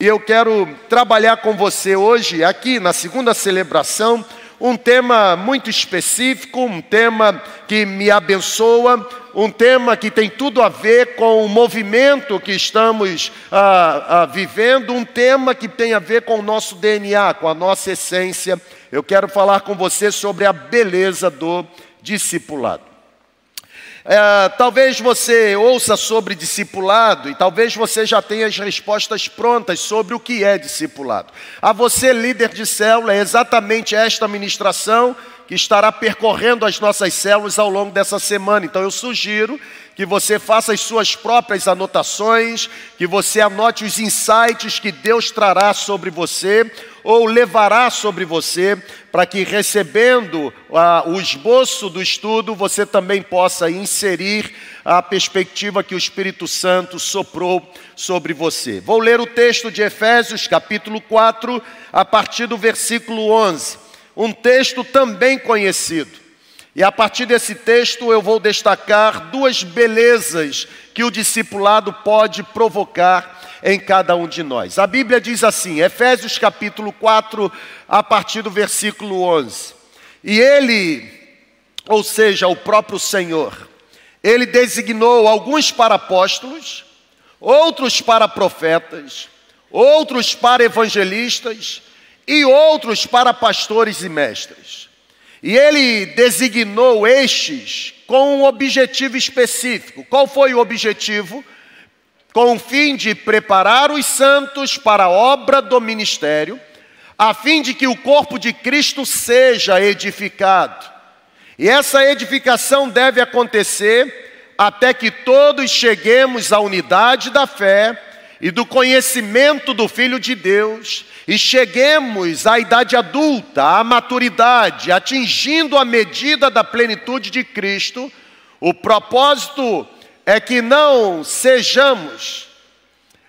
E eu quero trabalhar com você hoje, aqui na segunda celebração, um tema muito específico, um tema que me abençoa, um tema que tem tudo a ver com o movimento que estamos ah, ah, vivendo, um tema que tem a ver com o nosso DNA, com a nossa essência. Eu quero falar com você sobre a beleza do discipulado. É, talvez você ouça sobre discipulado e talvez você já tenha as respostas prontas sobre o que é discipulado. A você, líder de célula, é exatamente esta ministração que estará percorrendo as nossas células ao longo dessa semana. Então eu sugiro que você faça as suas próprias anotações, que você anote os insights que Deus trará sobre você ou levará sobre você, para que recebendo ah, o esboço do estudo, você também possa inserir a perspectiva que o Espírito Santo soprou sobre você. Vou ler o texto de Efésios, capítulo 4, a partir do versículo 11 um texto também conhecido. E a partir desse texto eu vou destacar duas belezas que o discipulado pode provocar em cada um de nós. A Bíblia diz assim, Efésios capítulo 4, a partir do versículo 11: E ele, ou seja, o próprio Senhor, ele designou alguns para apóstolos, outros para profetas, outros para evangelistas e outros para pastores e mestres. E ele designou estes com um objetivo específico. Qual foi o objetivo? Com o fim de preparar os santos para a obra do ministério, a fim de que o corpo de Cristo seja edificado. E essa edificação deve acontecer até que todos cheguemos à unidade da fé e do conhecimento do Filho de Deus e cheguemos à idade adulta, à maturidade, atingindo a medida da plenitude de Cristo, o propósito é que não sejamos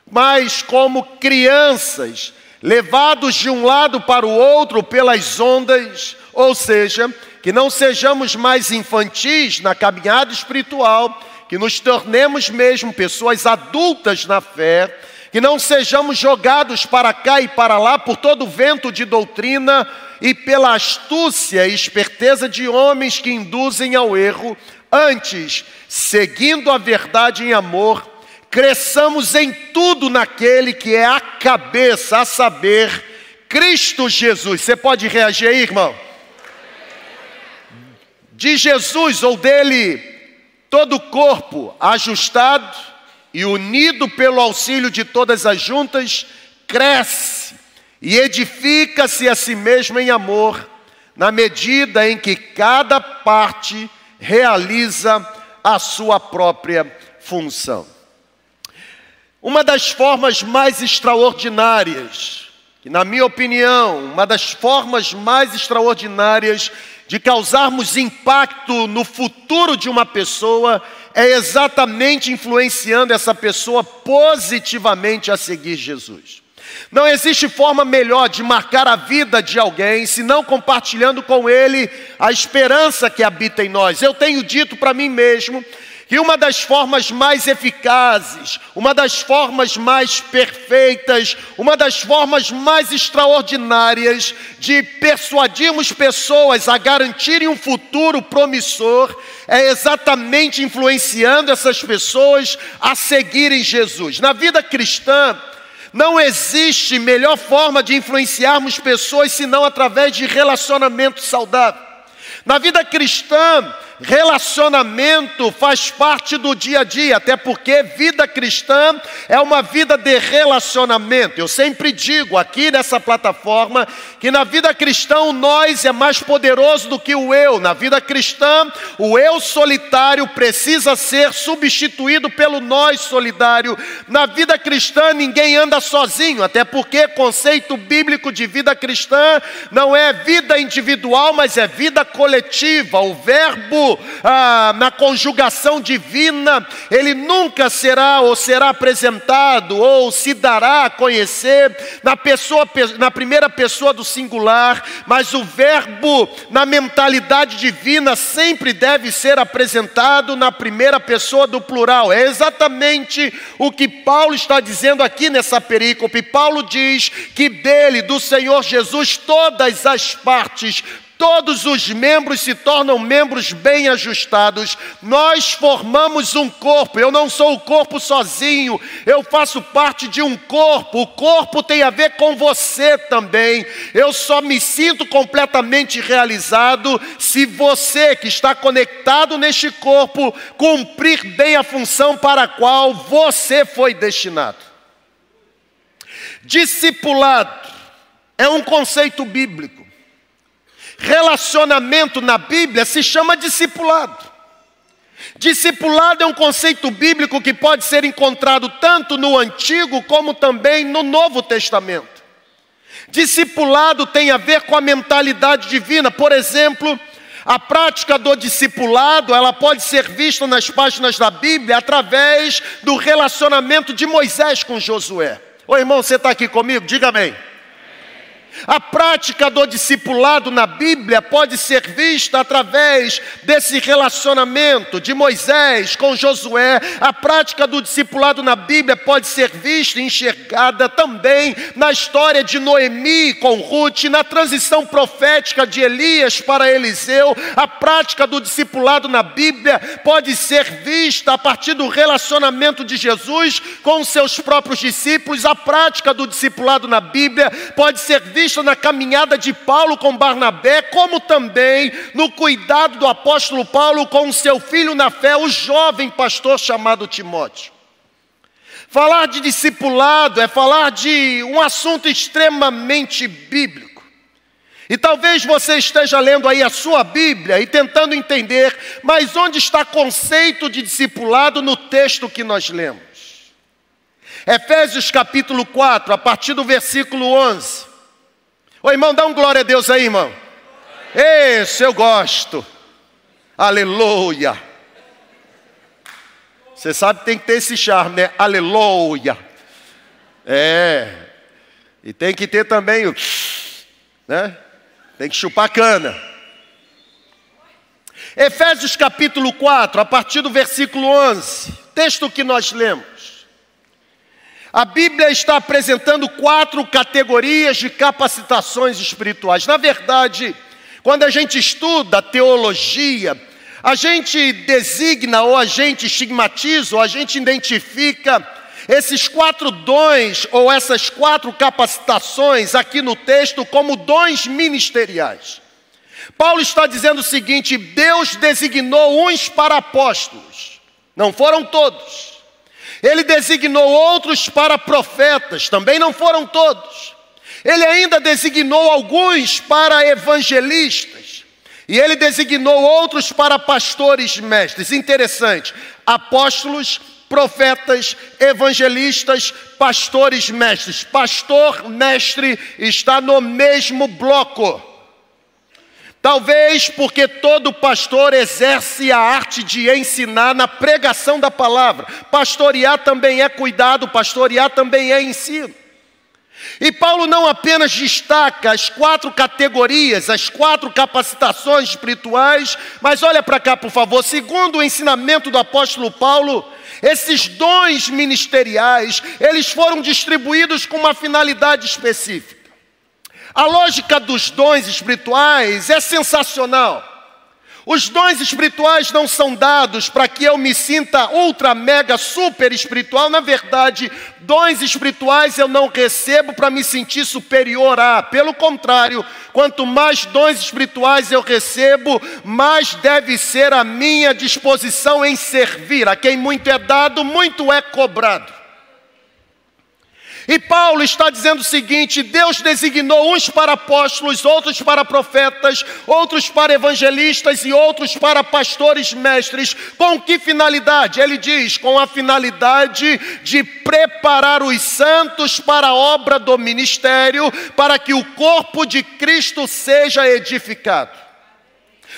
mais como crianças, levados de um lado para o outro pelas ondas, ou seja, que não sejamos mais infantis na caminhada espiritual, que nos tornemos mesmo pessoas adultas na fé, que não sejamos jogados para cá e para lá por todo vento de doutrina e pela astúcia e esperteza de homens que induzem ao erro, antes, seguindo a verdade em amor, cresçamos em tudo naquele que é a cabeça, a saber, Cristo Jesus. Você pode reagir aí, irmão? De Jesus ou dele, todo o corpo ajustado, e unido pelo auxílio de todas as juntas, cresce e edifica-se a si mesmo em amor, na medida em que cada parte realiza a sua própria função. Uma das formas mais extraordinárias, que na minha opinião, uma das formas mais extraordinárias de causarmos impacto no futuro de uma pessoa é exatamente influenciando essa pessoa positivamente a seguir Jesus. Não existe forma melhor de marcar a vida de alguém senão compartilhando com ele a esperança que habita em nós. Eu tenho dito para mim mesmo que uma das formas mais eficazes, uma das formas mais perfeitas, uma das formas mais extraordinárias de persuadirmos pessoas a garantirem um futuro promissor é exatamente influenciando essas pessoas a seguirem Jesus. Na vida cristã, não existe melhor forma de influenciarmos pessoas senão através de relacionamento saudável. Na vida cristã, Relacionamento faz parte do dia a dia, até porque vida cristã é uma vida de relacionamento. Eu sempre digo aqui nessa plataforma que na vida cristã o nós é mais poderoso do que o eu. Na vida cristã, o eu solitário precisa ser substituído pelo nós solidário. Na vida cristã, ninguém anda sozinho, até porque conceito bíblico de vida cristã não é vida individual, mas é vida coletiva. O verbo ah, na conjugação divina, ele nunca será ou será apresentado ou se dará a conhecer na, pessoa, na primeira pessoa do singular, mas o verbo na mentalidade divina sempre deve ser apresentado na primeira pessoa do plural. É exatamente o que Paulo está dizendo aqui nessa perícope. Paulo diz que dele, do Senhor Jesus, todas as partes todos os membros se tornam membros bem ajustados. Nós formamos um corpo. Eu não sou o corpo sozinho, eu faço parte de um corpo. O corpo tem a ver com você também. Eu só me sinto completamente realizado se você que está conectado neste corpo cumprir bem a função para a qual você foi destinado. Discipulado é um conceito bíblico. Relacionamento na Bíblia se chama discipulado. Discipulado é um conceito bíblico que pode ser encontrado tanto no Antigo como também no Novo Testamento. Discipulado tem a ver com a mentalidade divina. Por exemplo, a prática do discipulado, ela pode ser vista nas páginas da Bíblia através do relacionamento de Moisés com Josué. Ô irmão, você está aqui comigo? Diga amém. A prática do discipulado na Bíblia pode ser vista através desse relacionamento de Moisés com Josué. A prática do discipulado na Bíblia pode ser vista e enxergada também na história de Noemi com Ruth, na transição profética de Elias para Eliseu. A prática do discipulado na Bíblia pode ser vista a partir do relacionamento de Jesus com seus próprios discípulos. A prática do discipulado na Bíblia pode ser vista na caminhada de Paulo com Barnabé, como também no cuidado do apóstolo Paulo com seu filho na fé, o jovem pastor chamado Timóteo. Falar de discipulado é falar de um assunto extremamente bíblico. E talvez você esteja lendo aí a sua Bíblia e tentando entender, mas onde está o conceito de discipulado no texto que nós lemos? Efésios capítulo 4, a partir do versículo 11. Ô irmão, dá um glória a Deus aí, irmão. Esse eu gosto. Aleluia. Você sabe que tem que ter esse charme, né? Aleluia. É. E tem que ter também o. Né? Tem que chupar cana. Efésios capítulo 4, a partir do versículo 11. Texto que nós lemos. A Bíblia está apresentando quatro categorias de capacitações espirituais. Na verdade, quando a gente estuda teologia, a gente designa ou a gente estigmatiza ou a gente identifica esses quatro dons ou essas quatro capacitações aqui no texto como dons ministeriais. Paulo está dizendo o seguinte: Deus designou uns para apóstolos, não foram todos. Ele designou outros para profetas, também não foram todos. Ele ainda designou alguns para evangelistas. E ele designou outros para pastores mestres. Interessante. Apóstolos, profetas, evangelistas, pastores mestres. Pastor mestre está no mesmo bloco. Talvez porque todo pastor exerce a arte de ensinar na pregação da palavra. Pastorear também é cuidado, pastorear também é ensino. E Paulo não apenas destaca as quatro categorias, as quatro capacitações espirituais, mas olha para cá, por favor, segundo o ensinamento do apóstolo Paulo, esses dons ministeriais, eles foram distribuídos com uma finalidade específica. A lógica dos dons espirituais é sensacional. Os dons espirituais não são dados para que eu me sinta ultra, mega, super espiritual. Na verdade, dons espirituais eu não recebo para me sentir superior a. Pelo contrário, quanto mais dons espirituais eu recebo, mais deve ser a minha disposição em servir. A quem muito é dado, muito é cobrado. E Paulo está dizendo o seguinte: Deus designou uns para apóstolos, outros para profetas, outros para evangelistas e outros para pastores mestres. Com que finalidade? Ele diz: com a finalidade de preparar os santos para a obra do ministério, para que o corpo de Cristo seja edificado.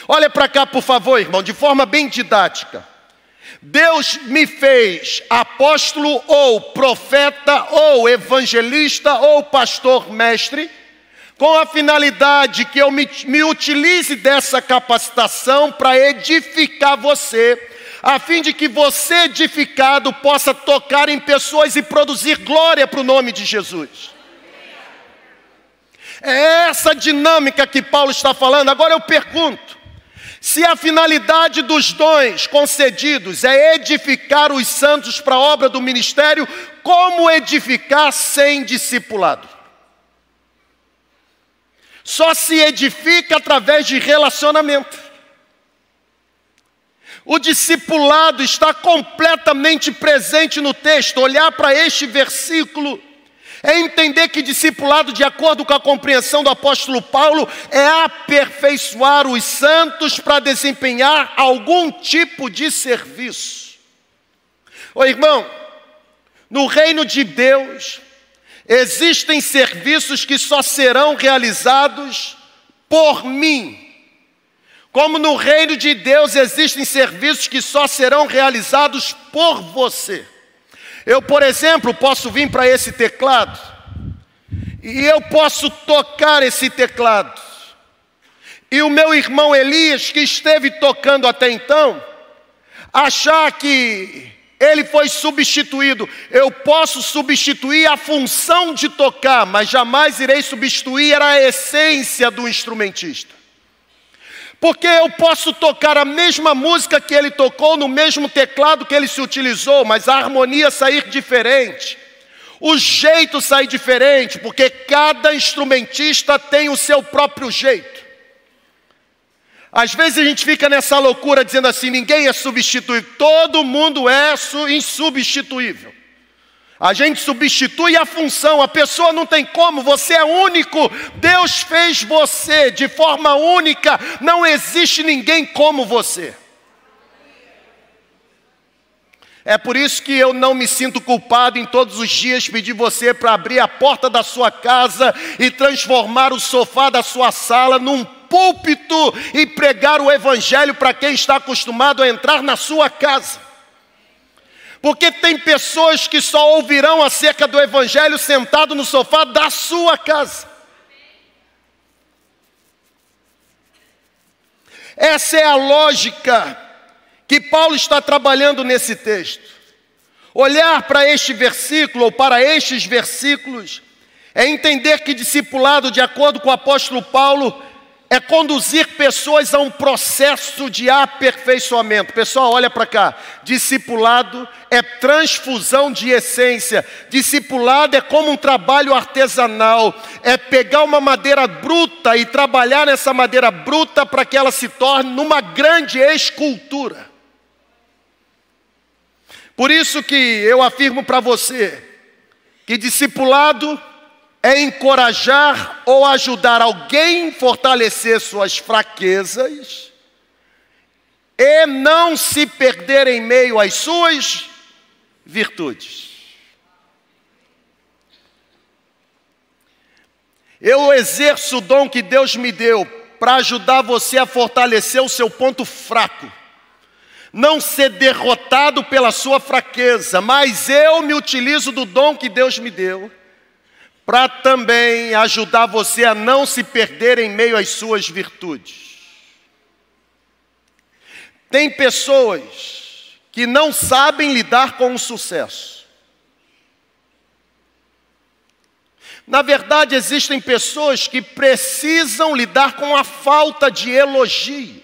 Olha para cá, por favor, irmão, de forma bem didática. Deus me fez apóstolo ou profeta ou evangelista ou pastor mestre, com a finalidade que eu me, me utilize dessa capacitação para edificar você, a fim de que você, edificado, possa tocar em pessoas e produzir glória para o nome de Jesus. É essa dinâmica que Paulo está falando. Agora eu pergunto: se a finalidade dos dons concedidos é edificar os santos para a obra do ministério, como edificar sem discipulado? Só se edifica através de relacionamento. O discipulado está completamente presente no texto. Olhar para este versículo é entender que discipulado, de acordo com a compreensão do apóstolo Paulo, é aperfeiçoar os santos para desempenhar algum tipo de serviço. Ô irmão, no reino de Deus, existem serviços que só serão realizados por mim. Como no reino de Deus existem serviços que só serão realizados por você. Eu, por exemplo, posso vir para esse teclado e eu posso tocar esse teclado. E o meu irmão Elias, que esteve tocando até então, achar que ele foi substituído. Eu posso substituir a função de tocar, mas jamais irei substituir a essência do instrumentista. Porque eu posso tocar a mesma música que ele tocou no mesmo teclado que ele se utilizou, mas a harmonia sair diferente. O jeito sair diferente, porque cada instrumentista tem o seu próprio jeito. Às vezes a gente fica nessa loucura dizendo assim: ninguém é substituível, todo mundo é insubstituível. A gente substitui a função, a pessoa não tem como, você é único. Deus fez você de forma única, não existe ninguém como você. É por isso que eu não me sinto culpado em todos os dias pedir você para abrir a porta da sua casa e transformar o sofá da sua sala num púlpito e pregar o evangelho para quem está acostumado a entrar na sua casa. Porque tem pessoas que só ouvirão acerca do Evangelho sentado no sofá da sua casa. Essa é a lógica que Paulo está trabalhando nesse texto. Olhar para este versículo ou para estes versículos é entender que discipulado, de acordo com o apóstolo Paulo, é conduzir pessoas a um processo de aperfeiçoamento. Pessoal, olha para cá. Discipulado é transfusão de essência. Discipulado é como um trabalho artesanal. É pegar uma madeira bruta e trabalhar nessa madeira bruta para que ela se torne numa grande escultura. Por isso que eu afirmo para você que discipulado é encorajar ou ajudar alguém a fortalecer suas fraquezas e não se perder em meio às suas virtudes. Eu exerço o dom que Deus me deu para ajudar você a fortalecer o seu ponto fraco. Não ser derrotado pela sua fraqueza, mas eu me utilizo do dom que Deus me deu para também ajudar você a não se perder em meio às suas virtudes. Tem pessoas que não sabem lidar com o sucesso. Na verdade, existem pessoas que precisam lidar com a falta de elogios.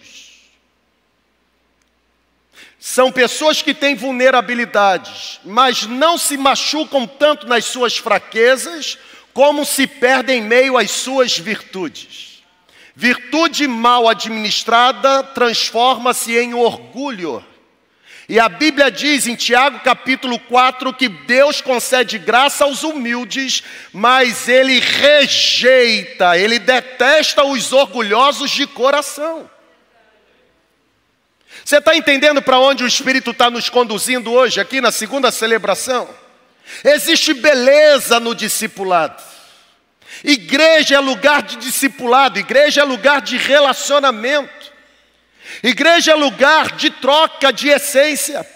São pessoas que têm vulnerabilidades, mas não se machucam tanto nas suas fraquezas como se perde em meio às suas virtudes. Virtude mal administrada transforma-se em orgulho. E a Bíblia diz em Tiago capítulo 4 que Deus concede graça aos humildes, mas ele rejeita, ele detesta os orgulhosos de coração. Você está entendendo para onde o Espírito está nos conduzindo hoje, aqui na segunda celebração? Existe beleza no discipulado. Igreja é lugar de discipulado, igreja é lugar de relacionamento. Igreja é lugar de troca de essência.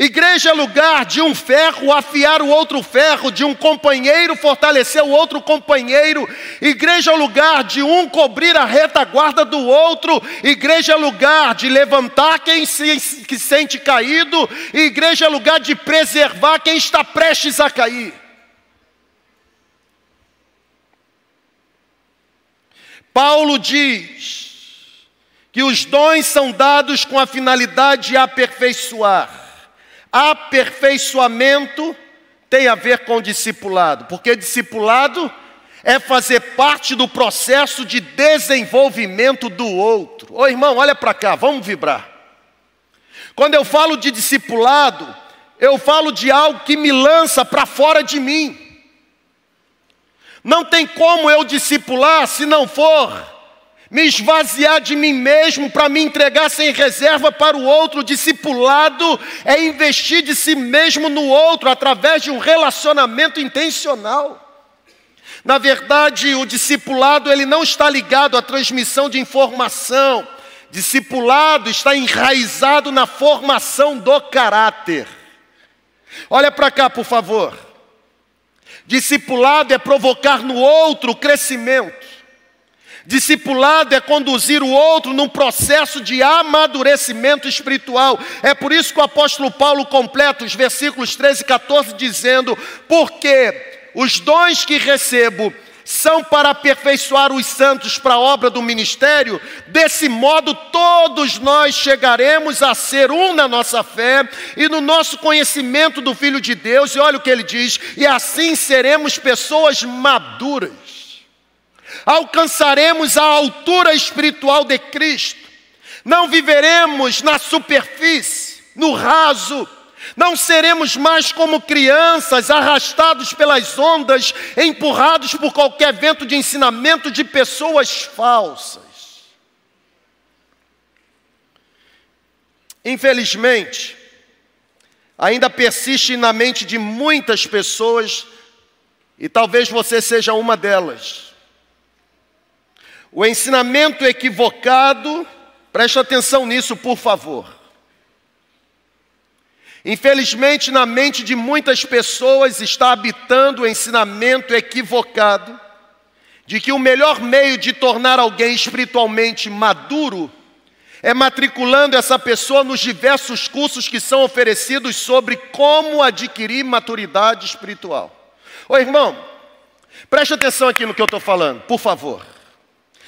Igreja é lugar de um ferro afiar o outro ferro, de um companheiro fortalecer o outro companheiro. Igreja é lugar de um cobrir a retaguarda do outro. Igreja é lugar de levantar quem se que sente caído. Igreja é lugar de preservar quem está prestes a cair. Paulo diz que os dons são dados com a finalidade de aperfeiçoar. Aperfeiçoamento tem a ver com discipulado, porque discipulado é fazer parte do processo de desenvolvimento do outro. Ô irmão, olha para cá, vamos vibrar. Quando eu falo de discipulado, eu falo de algo que me lança para fora de mim. Não tem como eu discipular se não for me esvaziar de mim mesmo para me entregar sem reserva para o outro. Discipulado é investir de si mesmo no outro através de um relacionamento intencional. Na verdade, o discipulado ele não está ligado à transmissão de informação. Discipulado está enraizado na formação do caráter. Olha para cá, por favor. Discipulado é provocar no outro o crescimento. Discipulado é conduzir o outro num processo de amadurecimento espiritual. É por isso que o apóstolo Paulo completa os versículos 13 e 14 dizendo: Porque os dons que recebo são para aperfeiçoar os santos para a obra do ministério, desse modo todos nós chegaremos a ser um na nossa fé e no nosso conhecimento do Filho de Deus, e olha o que ele diz, e assim seremos pessoas maduras alcançaremos a altura espiritual de Cristo, não viveremos na superfície, no raso, não seremos mais como crianças arrastados pelas ondas, empurrados por qualquer vento de ensinamento de pessoas falsas. Infelizmente, ainda persiste na mente de muitas pessoas, e talvez você seja uma delas o ensinamento equivocado, preste atenção nisso, por favor. Infelizmente, na mente de muitas pessoas está habitando o ensinamento equivocado de que o melhor meio de tornar alguém espiritualmente maduro é matriculando essa pessoa nos diversos cursos que são oferecidos sobre como adquirir maturidade espiritual. Ô irmão, preste atenção aqui no que eu estou falando, por favor.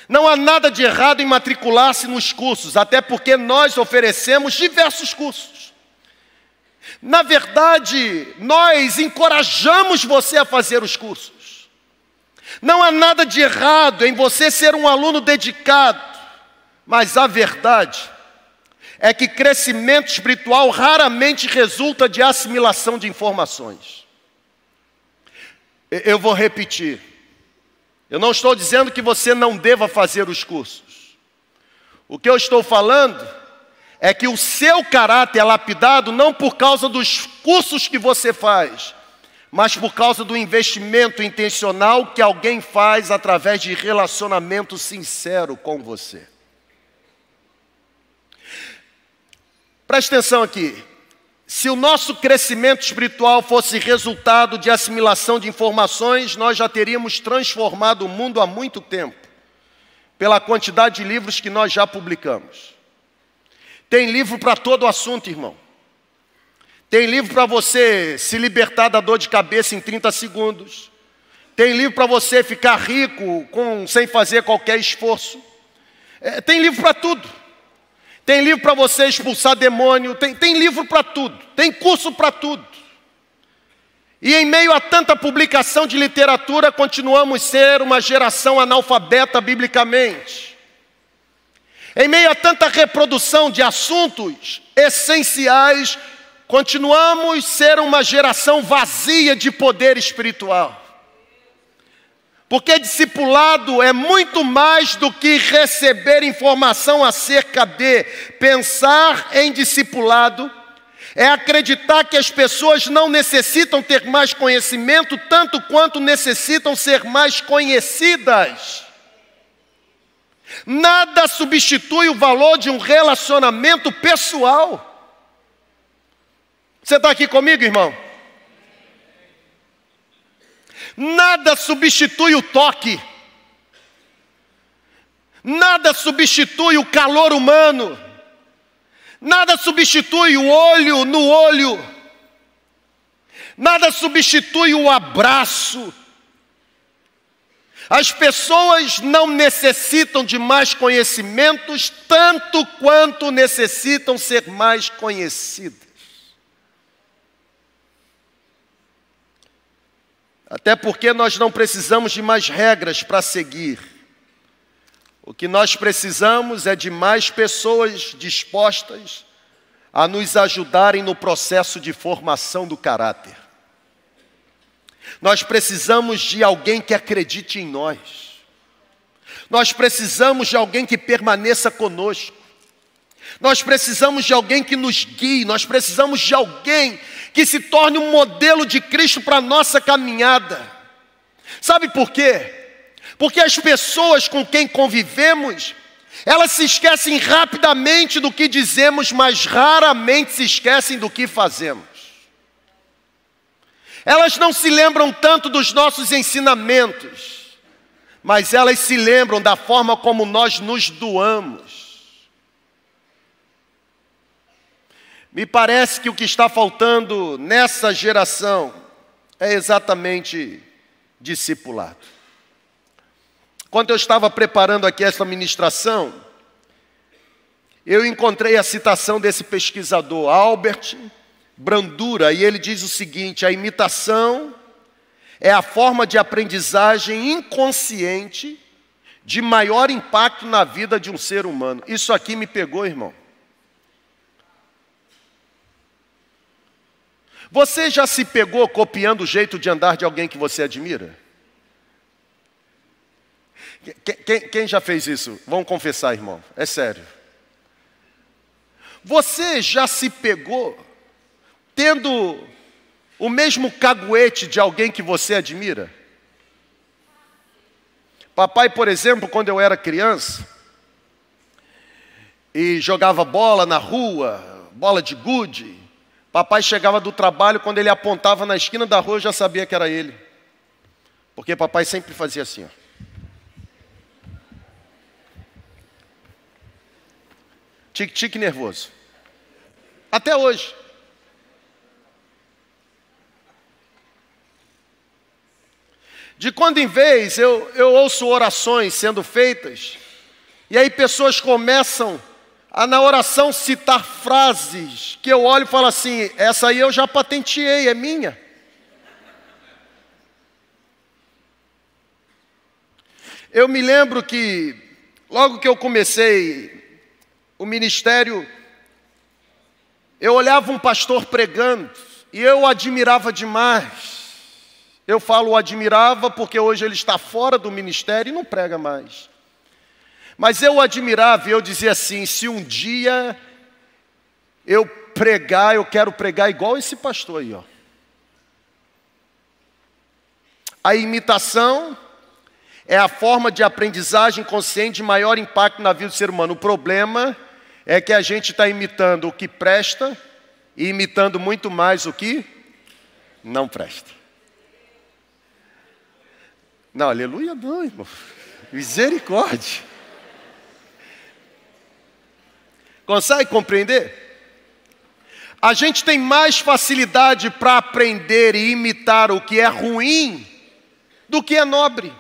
Não há nada de errado em matricular-se nos cursos, até porque nós oferecemos diversos cursos. Na verdade, nós encorajamos você a fazer os cursos. Não há nada de errado em você ser um aluno dedicado, mas a verdade é que crescimento espiritual raramente resulta de assimilação de informações. Eu vou repetir. Eu não estou dizendo que você não deva fazer os cursos. O que eu estou falando é que o seu caráter é lapidado não por causa dos cursos que você faz, mas por causa do investimento intencional que alguém faz através de relacionamento sincero com você. Preste atenção aqui. Se o nosso crescimento espiritual fosse resultado de assimilação de informações, nós já teríamos transformado o mundo há muito tempo, pela quantidade de livros que nós já publicamos. Tem livro para todo assunto, irmão. Tem livro para você se libertar da dor de cabeça em 30 segundos. Tem livro para você ficar rico com, sem fazer qualquer esforço. É, tem livro para tudo. Tem livro para você expulsar demônio, tem, tem livro para tudo, tem curso para tudo. E em meio a tanta publicação de literatura, continuamos ser uma geração analfabeta biblicamente. Em meio a tanta reprodução de assuntos essenciais, continuamos ser uma geração vazia de poder espiritual. Porque discipulado é muito mais do que receber informação acerca de pensar em discipulado, é acreditar que as pessoas não necessitam ter mais conhecimento tanto quanto necessitam ser mais conhecidas. Nada substitui o valor de um relacionamento pessoal. Você está aqui comigo, irmão? Nada substitui o toque. Nada substitui o calor humano. Nada substitui o olho no olho. Nada substitui o abraço. As pessoas não necessitam de mais conhecimentos tanto quanto necessitam ser mais conhecidas. Até porque nós não precisamos de mais regras para seguir. O que nós precisamos é de mais pessoas dispostas a nos ajudarem no processo de formação do caráter. Nós precisamos de alguém que acredite em nós. Nós precisamos de alguém que permaneça conosco. Nós precisamos de alguém que nos guie, nós precisamos de alguém que se torne um modelo de Cristo para a nossa caminhada. Sabe por quê? Porque as pessoas com quem convivemos, elas se esquecem rapidamente do que dizemos, mas raramente se esquecem do que fazemos. Elas não se lembram tanto dos nossos ensinamentos, mas elas se lembram da forma como nós nos doamos. Me parece que o que está faltando nessa geração é exatamente discipulado. Quando eu estava preparando aqui essa ministração, eu encontrei a citação desse pesquisador, Albert Brandura, e ele diz o seguinte: a imitação é a forma de aprendizagem inconsciente de maior impacto na vida de um ser humano. Isso aqui me pegou, irmão. Você já se pegou copiando o jeito de andar de alguém que você admira? Quem, quem, já fez isso? Vamos confessar, irmão. É sério. Você já se pegou tendo o mesmo caguete de alguém que você admira? Papai, por exemplo, quando eu era criança e jogava bola na rua, bola de gude, papai chegava do trabalho, quando ele apontava na esquina da rua, eu já sabia que era ele. Porque papai sempre fazia assim, ó. Tique-tique nervoso. Até hoje. De quando em vez eu, eu ouço orações sendo feitas, e aí pessoas começam a na oração citar frases que eu olho e falo assim: essa aí eu já patenteei, é minha. Eu me lembro que, logo que eu comecei o ministério, eu olhava um pastor pregando e eu admirava demais. Eu falo admirava porque hoje ele está fora do ministério e não prega mais. Mas eu admirava eu dizia assim: se um dia eu pregar, eu quero pregar igual esse pastor aí, ó. A imitação é a forma de aprendizagem consciente de maior impacto na vida do ser humano. O problema é que a gente está imitando o que presta e imitando muito mais o que não presta. Não, aleluia não, irmão. Misericórdia. Consegue compreender? A gente tem mais facilidade para aprender e imitar o que é ruim do que é nobre.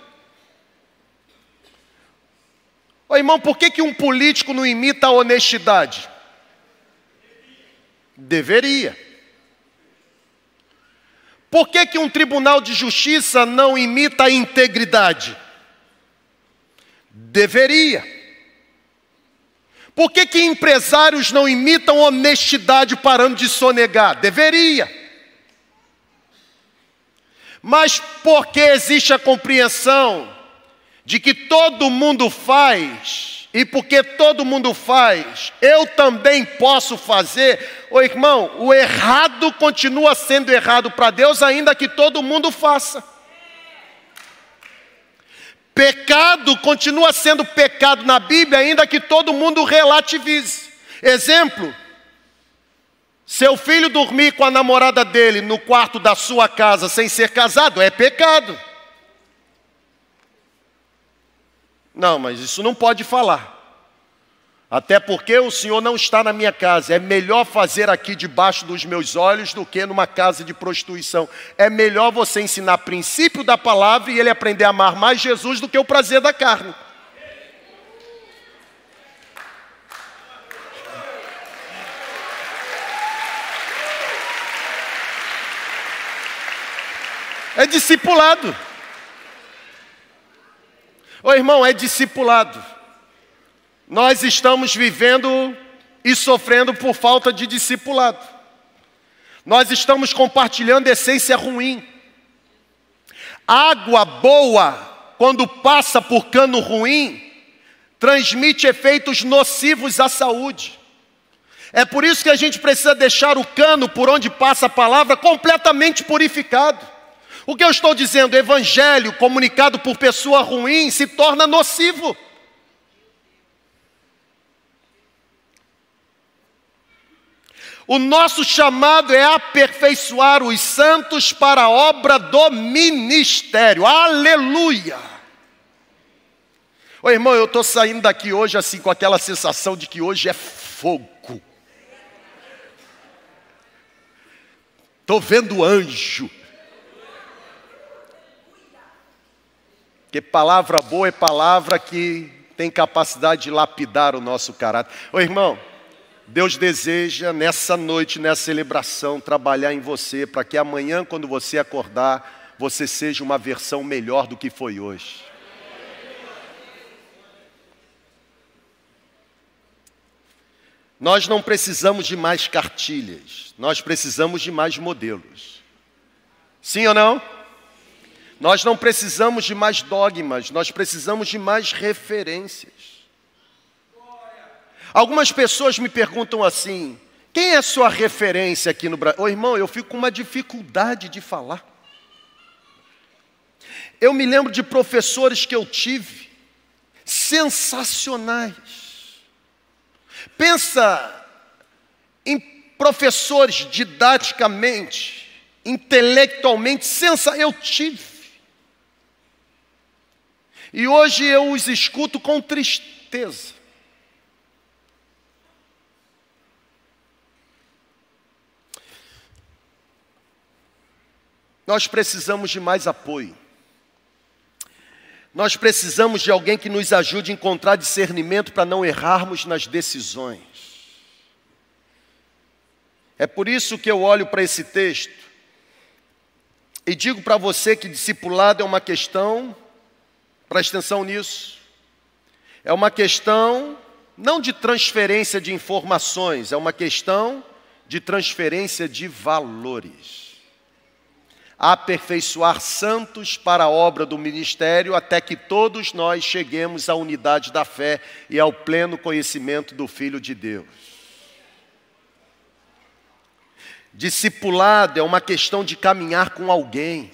Ô irmão, por que, que um político não imita a honestidade? Deveria. Por que, que um tribunal de justiça não imita a integridade? Deveria. Por que, que empresários não imitam honestidade parando de sonegar? Deveria. Mas porque existe a compreensão de que todo mundo faz, e porque todo mundo faz, eu também posso fazer. Ô irmão, o errado continua sendo errado para Deus, ainda que todo mundo faça. Pecado continua sendo pecado na Bíblia, ainda que todo mundo relativize. Exemplo: seu filho dormir com a namorada dele no quarto da sua casa sem ser casado é pecado. Não, mas isso não pode falar. Até porque o Senhor não está na minha casa. É melhor fazer aqui debaixo dos meus olhos do que numa casa de prostituição. É melhor você ensinar princípio da palavra e ele aprender a amar mais Jesus do que o prazer da carne. É discipulado. Ô irmão, é discipulado. Nós estamos vivendo e sofrendo por falta de discipulado. Nós estamos compartilhando essência ruim. Água boa, quando passa por cano ruim, transmite efeitos nocivos à saúde. É por isso que a gente precisa deixar o cano por onde passa a palavra completamente purificado. O que eu estou dizendo, evangelho comunicado por pessoa ruim se torna nocivo. O nosso chamado é aperfeiçoar os santos para a obra do ministério. Aleluia! Ô irmão, eu estou saindo daqui hoje assim com aquela sensação de que hoje é fogo. Estou vendo anjo. Porque palavra boa é palavra que tem capacidade de lapidar o nosso caráter. Ô irmão, Deus deseja nessa noite, nessa celebração, trabalhar em você para que amanhã, quando você acordar, você seja uma versão melhor do que foi hoje. Nós não precisamos de mais cartilhas, nós precisamos de mais modelos. Sim ou não? Nós não precisamos de mais dogmas, nós precisamos de mais referências. Algumas pessoas me perguntam assim: quem é sua referência aqui no Brasil? Ô irmão, eu fico com uma dificuldade de falar. Eu me lembro de professores que eu tive, sensacionais. Pensa em professores didaticamente, intelectualmente, sensa eu tive. E hoje eu os escuto com tristeza. Nós precisamos de mais apoio. Nós precisamos de alguém que nos ajude a encontrar discernimento para não errarmos nas decisões. É por isso que eu olho para esse texto e digo para você que discipulado é uma questão, preste atenção nisso, é uma questão não de transferência de informações, é uma questão de transferência de valores aperfeiçoar santos para a obra do ministério, até que todos nós cheguemos à unidade da fé e ao pleno conhecimento do Filho de Deus. Discipulado é uma questão de caminhar com alguém.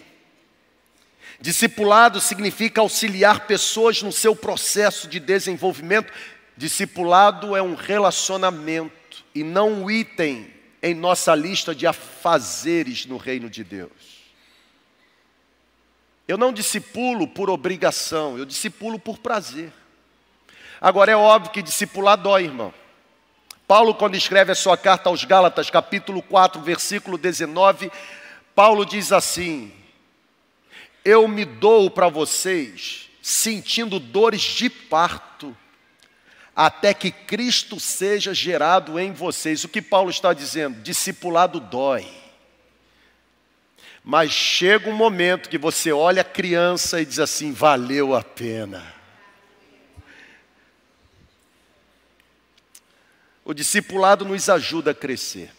Discipulado significa auxiliar pessoas no seu processo de desenvolvimento. Discipulado é um relacionamento e não um item em nossa lista de afazeres no reino de Deus. Eu não discipulo por obrigação, eu discipulo por prazer. Agora é óbvio que discipular dói, irmão. Paulo, quando escreve a sua carta aos Gálatas, capítulo 4, versículo 19, Paulo diz assim: Eu me dou para vocês sentindo dores de parto, até que Cristo seja gerado em vocês. O que Paulo está dizendo? Discipulado dói. Mas chega um momento que você olha a criança e diz assim: valeu a pena. O discipulado nos ajuda a crescer.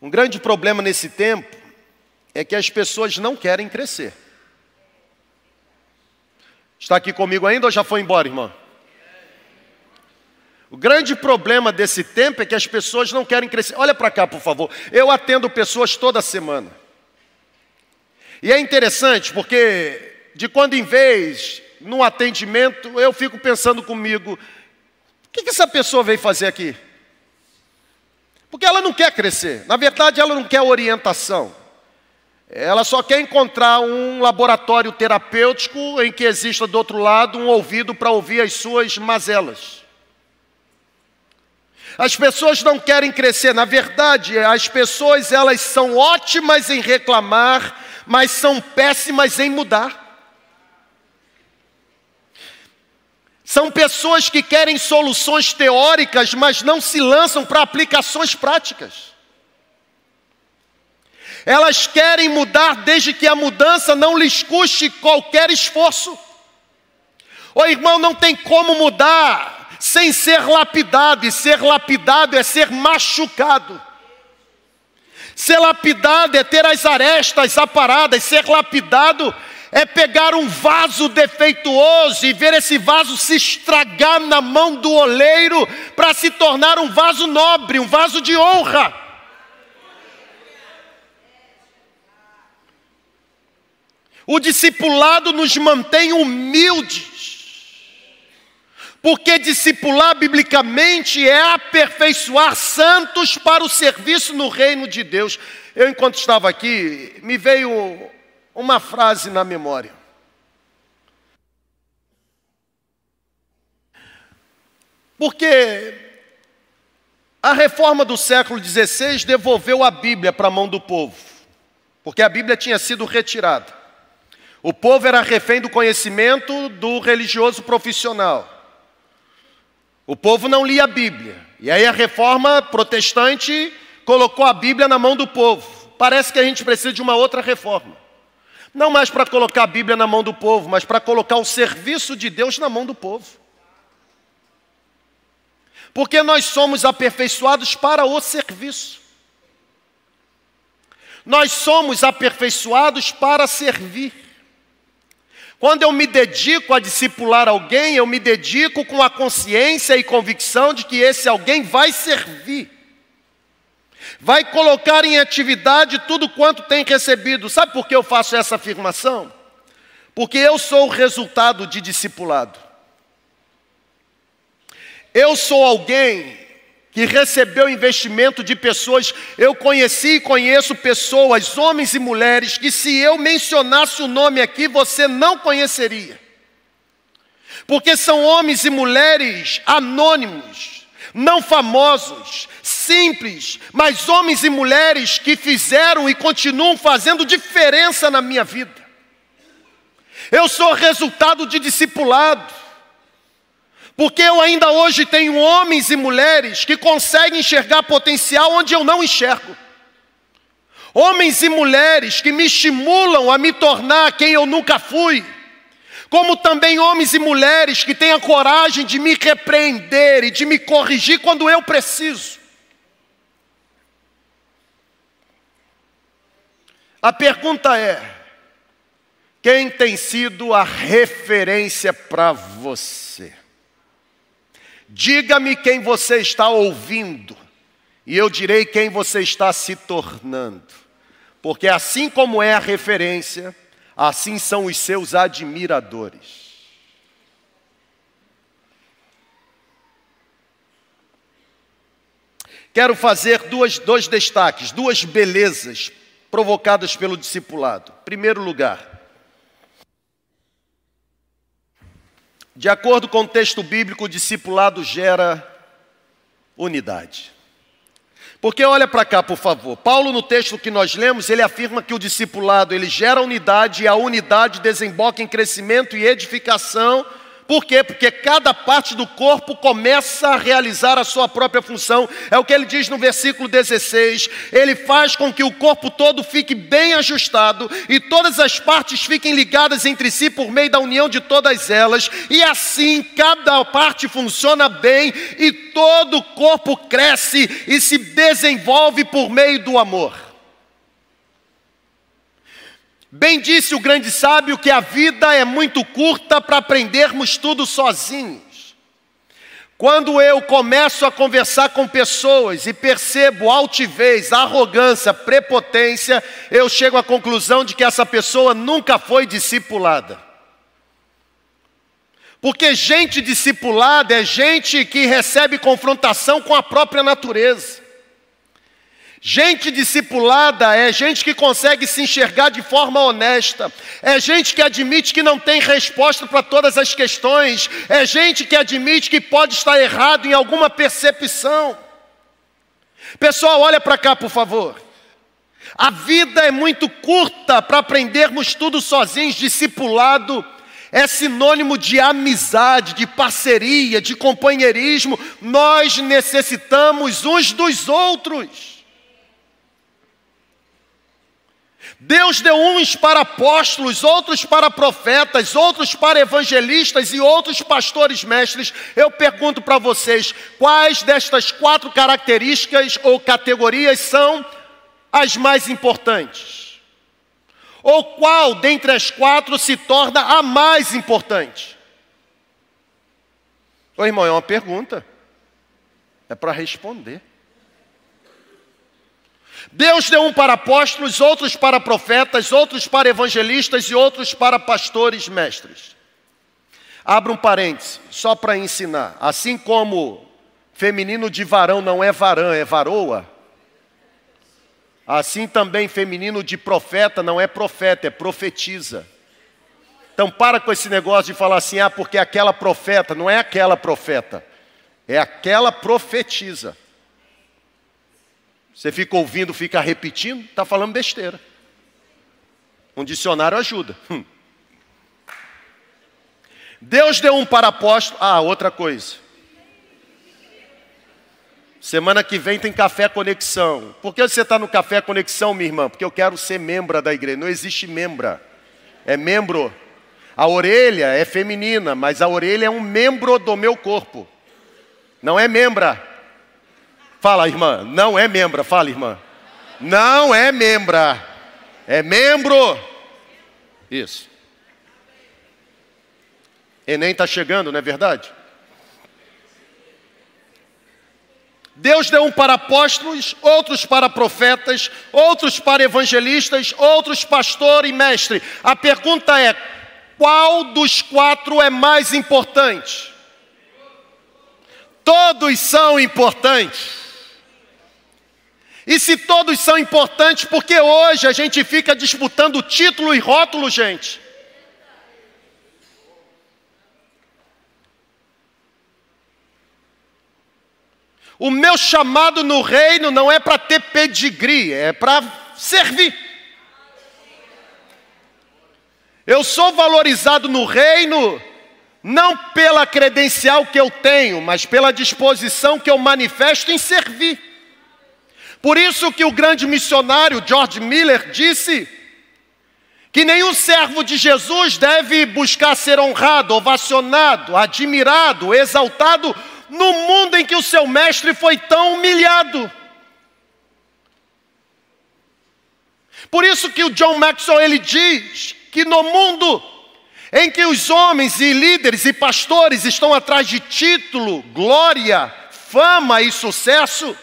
Um grande problema nesse tempo é que as pessoas não querem crescer. Está aqui comigo ainda ou já foi embora, irmão? O grande problema desse tempo é que as pessoas não querem crescer. Olha para cá, por favor. Eu atendo pessoas toda semana. E é interessante porque de quando em vez, num atendimento, eu fico pensando comigo: o que, que essa pessoa veio fazer aqui? Porque ela não quer crescer, na verdade, ela não quer orientação. Ela só quer encontrar um laboratório terapêutico em que exista do outro lado um ouvido para ouvir as suas mazelas. As pessoas não querem crescer, na verdade, as pessoas elas são ótimas em reclamar, mas são péssimas em mudar. São pessoas que querem soluções teóricas, mas não se lançam para aplicações práticas. Elas querem mudar desde que a mudança não lhes custe qualquer esforço. O irmão não tem como mudar sem ser lapidado, e ser lapidado é ser machucado. Ser lapidado é ter as arestas aparadas, ser lapidado é pegar um vaso defeituoso e ver esse vaso se estragar na mão do oleiro para se tornar um vaso nobre, um vaso de honra. O discipulado nos mantém humildes. Porque discipular biblicamente é aperfeiçoar santos para o serviço no reino de Deus. Eu, enquanto estava aqui, me veio uma frase na memória. Porque a reforma do século XVI devolveu a Bíblia para a mão do povo, porque a Bíblia tinha sido retirada. O povo era refém do conhecimento do religioso profissional. O povo não lia a Bíblia. E aí a reforma protestante colocou a Bíblia na mão do povo. Parece que a gente precisa de uma outra reforma. Não mais para colocar a Bíblia na mão do povo, mas para colocar o serviço de Deus na mão do povo. Porque nós somos aperfeiçoados para o serviço. Nós somos aperfeiçoados para servir. Quando eu me dedico a discipular alguém, eu me dedico com a consciência e convicção de que esse alguém vai servir, vai colocar em atividade tudo quanto tem recebido. Sabe por que eu faço essa afirmação? Porque eu sou o resultado de discipulado. Eu sou alguém que recebeu investimento de pessoas. Eu conheci e conheço pessoas, homens e mulheres, que se eu mencionasse o nome aqui, você não conheceria. Porque são homens e mulheres anônimos, não famosos, simples, mas homens e mulheres que fizeram e continuam fazendo diferença na minha vida. Eu sou resultado de discipulado. Porque eu ainda hoje tenho homens e mulheres que conseguem enxergar potencial onde eu não enxergo. Homens e mulheres que me estimulam a me tornar quem eu nunca fui. Como também homens e mulheres que têm a coragem de me repreender e de me corrigir quando eu preciso. A pergunta é: quem tem sido a referência para você? Diga-me quem você está ouvindo, e eu direi quem você está se tornando. Porque assim como é a referência, assim são os seus admiradores. Quero fazer duas, dois destaques, duas belezas provocadas pelo discipulado. Primeiro lugar, De acordo com o texto bíblico, o discipulado gera unidade. Porque olha para cá, por favor. Paulo no texto que nós lemos, ele afirma que o discipulado ele gera unidade e a unidade desemboca em crescimento e edificação por quê? Porque cada parte do corpo começa a realizar a sua própria função. É o que ele diz no versículo 16. Ele faz com que o corpo todo fique bem ajustado e todas as partes fiquem ligadas entre si por meio da união de todas elas. E assim cada parte funciona bem e todo o corpo cresce e se desenvolve por meio do amor. Bem disse o grande sábio que a vida é muito curta para aprendermos tudo sozinhos. Quando eu começo a conversar com pessoas e percebo altivez, arrogância, prepotência, eu chego à conclusão de que essa pessoa nunca foi discipulada. Porque gente discipulada é gente que recebe confrontação com a própria natureza. Gente discipulada é gente que consegue se enxergar de forma honesta, é gente que admite que não tem resposta para todas as questões, é gente que admite que pode estar errado em alguma percepção. Pessoal, olha para cá, por favor. A vida é muito curta para aprendermos tudo sozinhos, discipulado é sinônimo de amizade, de parceria, de companheirismo. Nós necessitamos uns dos outros. Deus deu uns para apóstolos, outros para profetas, outros para evangelistas e outros pastores mestres. Eu pergunto para vocês: quais destas quatro características ou categorias são as mais importantes? Ou qual dentre as quatro se torna a mais importante? Ô irmão, é uma pergunta. É para responder. Deus deu um para apóstolos, outros para profetas, outros para evangelistas e outros para pastores mestres. Abra um parêntese, só para ensinar. Assim como feminino de varão não é varã, é varoa. Assim também feminino de profeta não é profeta, é profetiza. Então para com esse negócio de falar assim, ah, porque aquela profeta, não é aquela profeta, é aquela profetiza. Você fica ouvindo, fica repetindo, está falando besteira. Um dicionário ajuda. Hum. Deus deu um para apóstolo. Ah, outra coisa. Semana que vem tem café conexão. Por que você está no café conexão, minha irmã? Porque eu quero ser membro da igreja. Não existe membra. É membro. A orelha é feminina, mas a orelha é um membro do meu corpo. Não é membra. Fala, irmã. Não é membra. Fala, irmã. Não é membra. É membro. Isso. Enem está chegando, não é verdade? Deus deu um para apóstolos, outros para profetas, outros para evangelistas, outros pastor e mestre. A pergunta é: qual dos quatro é mais importante? Todos são importantes. E se todos são importantes, porque hoje a gente fica disputando título e rótulo, gente? O meu chamado no reino não é para ter pedigree, é para servir. Eu sou valorizado no reino não pela credencial que eu tenho, mas pela disposição que eu manifesto em servir. Por isso que o grande missionário George Miller disse que nenhum servo de Jesus deve buscar ser honrado, ovacionado, admirado, exaltado no mundo em que o seu mestre foi tão humilhado. Por isso que o John Maxwell ele diz que no mundo em que os homens e líderes e pastores estão atrás de título, glória, fama e sucesso,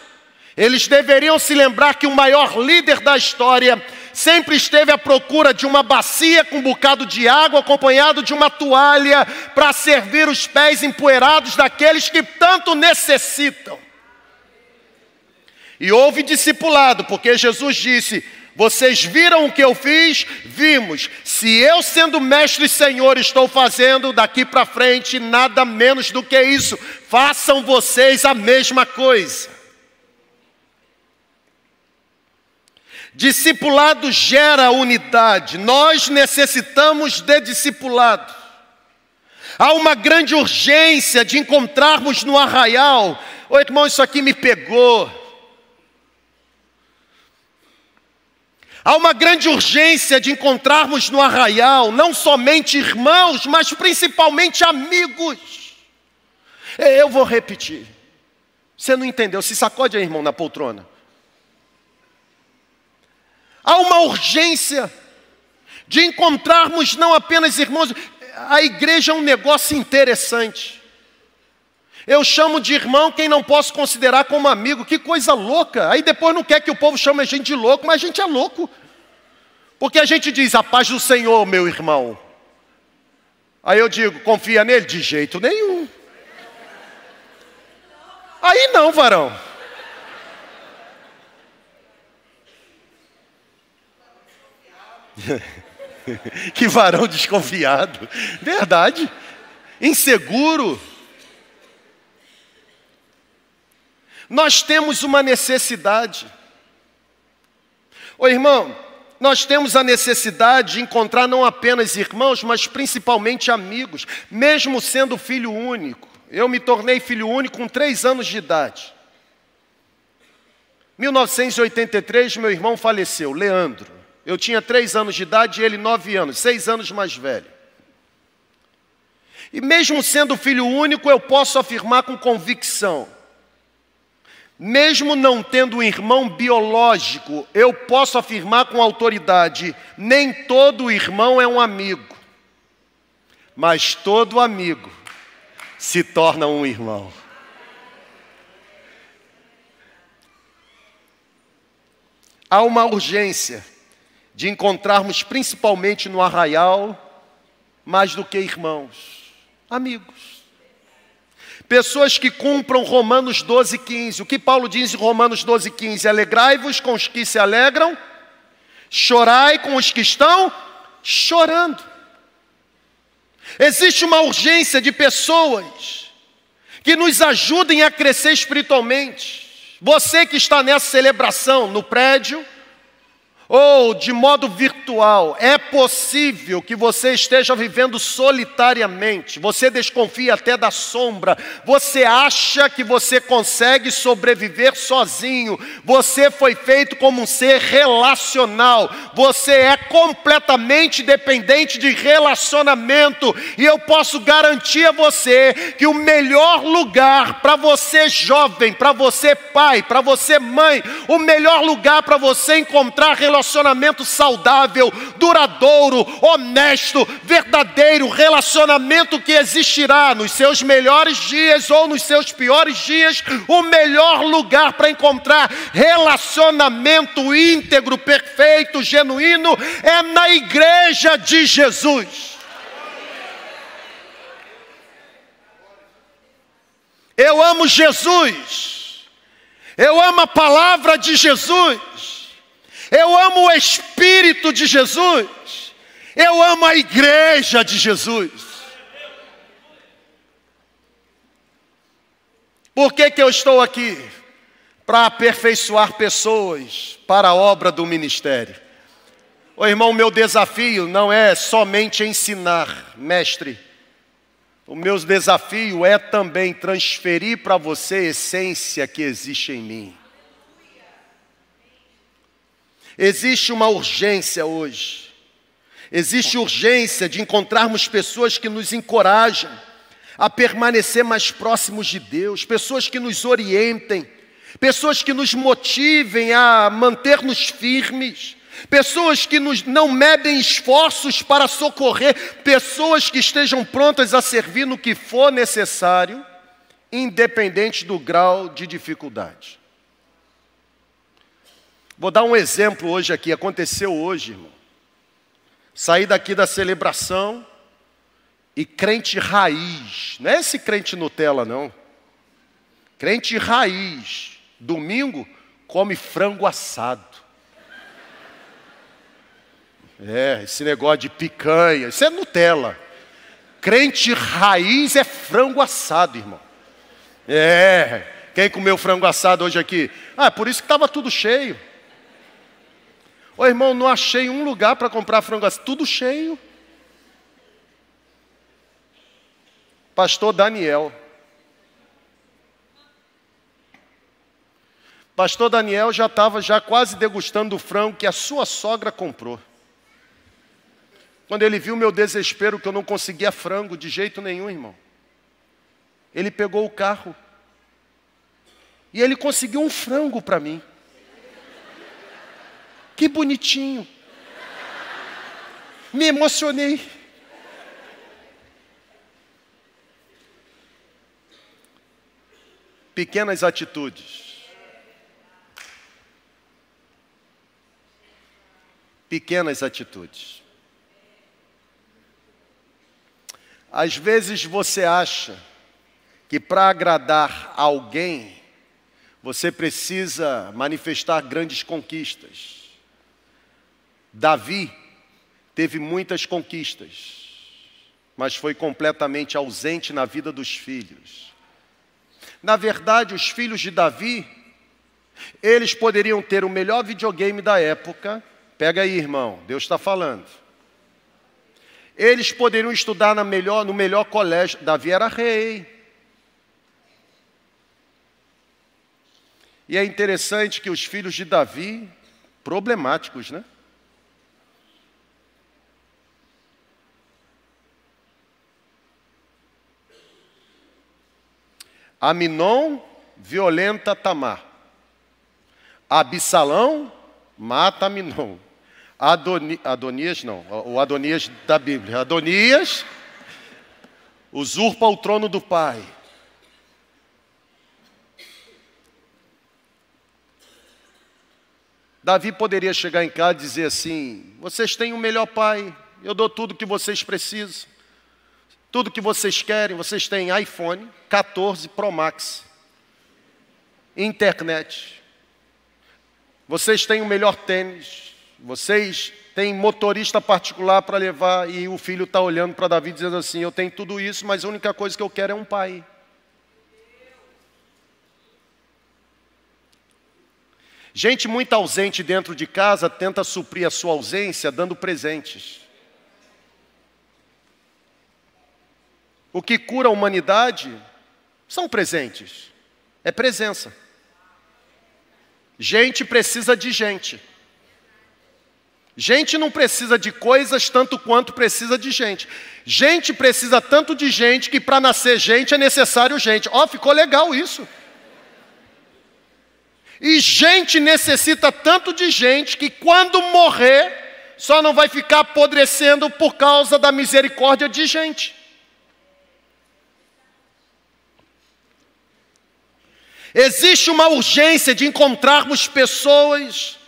eles deveriam se lembrar que o maior líder da história sempre esteve à procura de uma bacia com um bocado de água acompanhado de uma toalha para servir os pés empoeirados daqueles que tanto necessitam. E houve discipulado, porque Jesus disse: Vocês viram o que eu fiz? Vimos. Se eu, sendo mestre e senhor, estou fazendo daqui para frente nada menos do que isso, façam vocês a mesma coisa. Discipulado gera unidade, nós necessitamos de discipulado. Há uma grande urgência de encontrarmos no arraial. Ô irmão, isso aqui me pegou. Há uma grande urgência de encontrarmos no arraial não somente irmãos, mas principalmente amigos. Eu vou repetir. Você não entendeu? Se sacode aí, irmão, na poltrona. Há uma urgência de encontrarmos não apenas irmãos, a igreja é um negócio interessante. Eu chamo de irmão quem não posso considerar como amigo. Que coisa louca. Aí depois não quer que o povo chame a gente de louco, mas a gente é louco. Porque a gente diz a paz do Senhor, meu irmão. Aí eu digo, confia nele? De jeito nenhum. Aí não, varão. que varão desconfiado. Verdade. Inseguro. Nós temos uma necessidade. Ô irmão, nós temos a necessidade de encontrar não apenas irmãos, mas principalmente amigos, mesmo sendo filho único. Eu me tornei filho único com três anos de idade. 1983, meu irmão faleceu, Leandro. Eu tinha três anos de idade e ele nove anos, seis anos mais velho. E mesmo sendo filho único, eu posso afirmar com convicção mesmo não tendo um irmão biológico, eu posso afirmar com autoridade: nem todo irmão é um amigo, mas todo amigo se torna um irmão. Há uma urgência de encontrarmos, principalmente no arraial, mais do que irmãos, amigos. Pessoas que cumpram Romanos 12, 15. O que Paulo diz em Romanos 12, 15? Alegrai-vos com os que se alegram, chorai com os que estão chorando. Existe uma urgência de pessoas que nos ajudem a crescer espiritualmente. Você que está nessa celebração no prédio, ou de modo virtual, é possível que você esteja vivendo solitariamente, você desconfia até da sombra, você acha que você consegue sobreviver sozinho, você foi feito como um ser relacional, você é completamente dependente de relacionamento, e eu posso garantir a você que o melhor lugar para você jovem, para você pai, para você mãe, o melhor lugar para você encontrar relacionamento, relacionamento saudável, duradouro, honesto, verdadeiro, relacionamento que existirá nos seus melhores dias ou nos seus piores dias, o melhor lugar para encontrar relacionamento íntegro, perfeito, genuíno é na igreja de Jesus. Eu amo Jesus. Eu amo a palavra de Jesus. Eu amo o Espírito de Jesus. Eu amo a igreja de Jesus. Por que, que eu estou aqui? Para aperfeiçoar pessoas para a obra do ministério. Ô irmão, meu desafio não é somente ensinar, mestre. O meu desafio é também transferir para você a essência que existe em mim. Existe uma urgência hoje. Existe urgência de encontrarmos pessoas que nos encorajam a permanecer mais próximos de Deus, pessoas que nos orientem, pessoas que nos motivem a manter-nos firmes, pessoas que nos, não medem esforços para socorrer, pessoas que estejam prontas a servir no que for necessário, independente do grau de dificuldade. Vou dar um exemplo hoje aqui, aconteceu hoje, irmão. Saí daqui da celebração e crente raiz, não é esse crente Nutella, não. Crente raiz, domingo come frango assado. É, esse negócio de picanha, isso é Nutella. Crente raiz é frango assado, irmão. É, quem comeu frango assado hoje aqui? Ah, por isso que estava tudo cheio. Ô irmão, não achei um lugar para comprar frango assado, tudo cheio. Pastor Daniel. Pastor Daniel já estava já quase degustando o frango que a sua sogra comprou. Quando ele viu meu desespero que eu não conseguia frango de jeito nenhum, irmão. Ele pegou o carro e ele conseguiu um frango para mim. Que bonitinho. Me emocionei. pequenas atitudes. Pequenas atitudes. Às vezes você acha que para agradar alguém, você precisa manifestar grandes conquistas. Davi teve muitas conquistas, mas foi completamente ausente na vida dos filhos. Na verdade, os filhos de Davi, eles poderiam ter o melhor videogame da época. Pega aí, irmão, Deus está falando. Eles poderiam estudar na melhor, no melhor colégio. Davi era rei. E é interessante que os filhos de Davi, problemáticos, né? Aminon violenta Tamar. Absalão mata Aminon. Adoni, Adonias não, o Adonias da Bíblia. Adonias usurpa o trono do pai. Davi poderia chegar em casa e dizer assim: vocês têm o melhor pai, eu dou tudo que vocês precisam, tudo que vocês querem, vocês têm iPhone 14 Pro Max, internet, vocês têm o melhor tênis, vocês têm motorista particular para levar, e o filho está olhando para Davi dizendo assim: eu tenho tudo isso, mas a única coisa que eu quero é um pai. Gente muito ausente dentro de casa tenta suprir a sua ausência dando presentes. O que cura a humanidade são presentes, é presença. Gente precisa de gente. Gente não precisa de coisas tanto quanto precisa de gente. Gente precisa tanto de gente que para nascer gente é necessário gente. Ó, oh, ficou legal isso. E gente necessita tanto de gente que quando morrer, só não vai ficar apodrecendo por causa da misericórdia de gente. Existe uma urgência de encontrarmos pessoas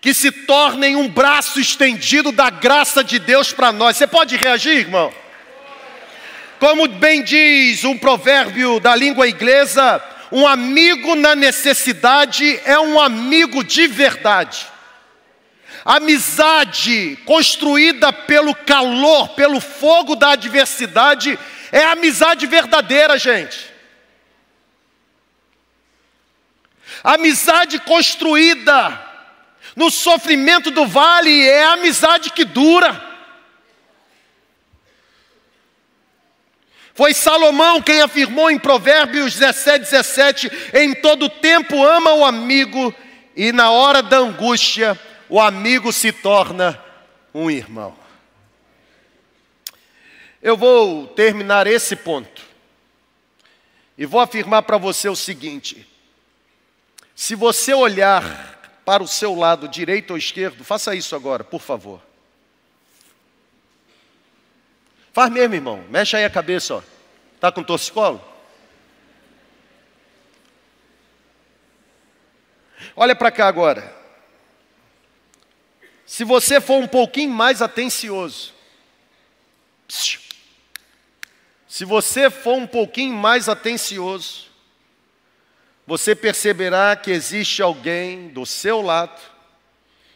que se tornem um braço estendido da graça de Deus para nós. Você pode reagir, irmão? Como bem diz um provérbio da língua inglesa, um amigo na necessidade é um amigo de verdade. Amizade construída pelo calor, pelo fogo da adversidade, é amizade verdadeira, gente. Amizade construída no sofrimento do vale é amizade que dura. Foi Salomão quem afirmou em Provérbios 17, 17: em todo tempo ama o amigo, e na hora da angústia, o amigo se torna um irmão. Eu vou terminar esse ponto, e vou afirmar para você o seguinte: se você olhar para o seu lado direito ou esquerdo, faça isso agora, por favor. Faz mesmo, irmão. Mexe aí a cabeça, ó. Tá com torcicolo? Olha para cá agora. Se você for um pouquinho mais atencioso, se você for um pouquinho mais atencioso, você perceberá que existe alguém do seu lado,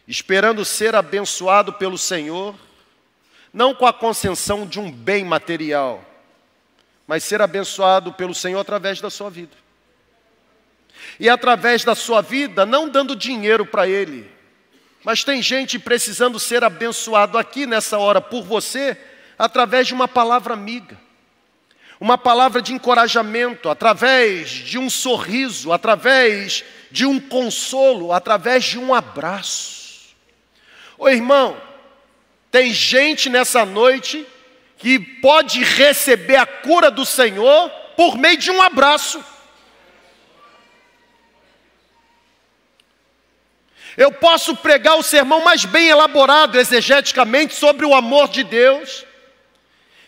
esperando ser abençoado pelo Senhor, não com a concessão de um bem material, mas ser abençoado pelo Senhor através da sua vida. E através da sua vida, não dando dinheiro para Ele, mas tem gente precisando ser abençoado aqui nessa hora por você, através de uma palavra amiga, uma palavra de encorajamento, através de um sorriso, através de um consolo, através de um abraço. Ô irmão, tem gente nessa noite que pode receber a cura do Senhor por meio de um abraço. Eu posso pregar o sermão mais bem elaborado exegeticamente sobre o amor de Deus,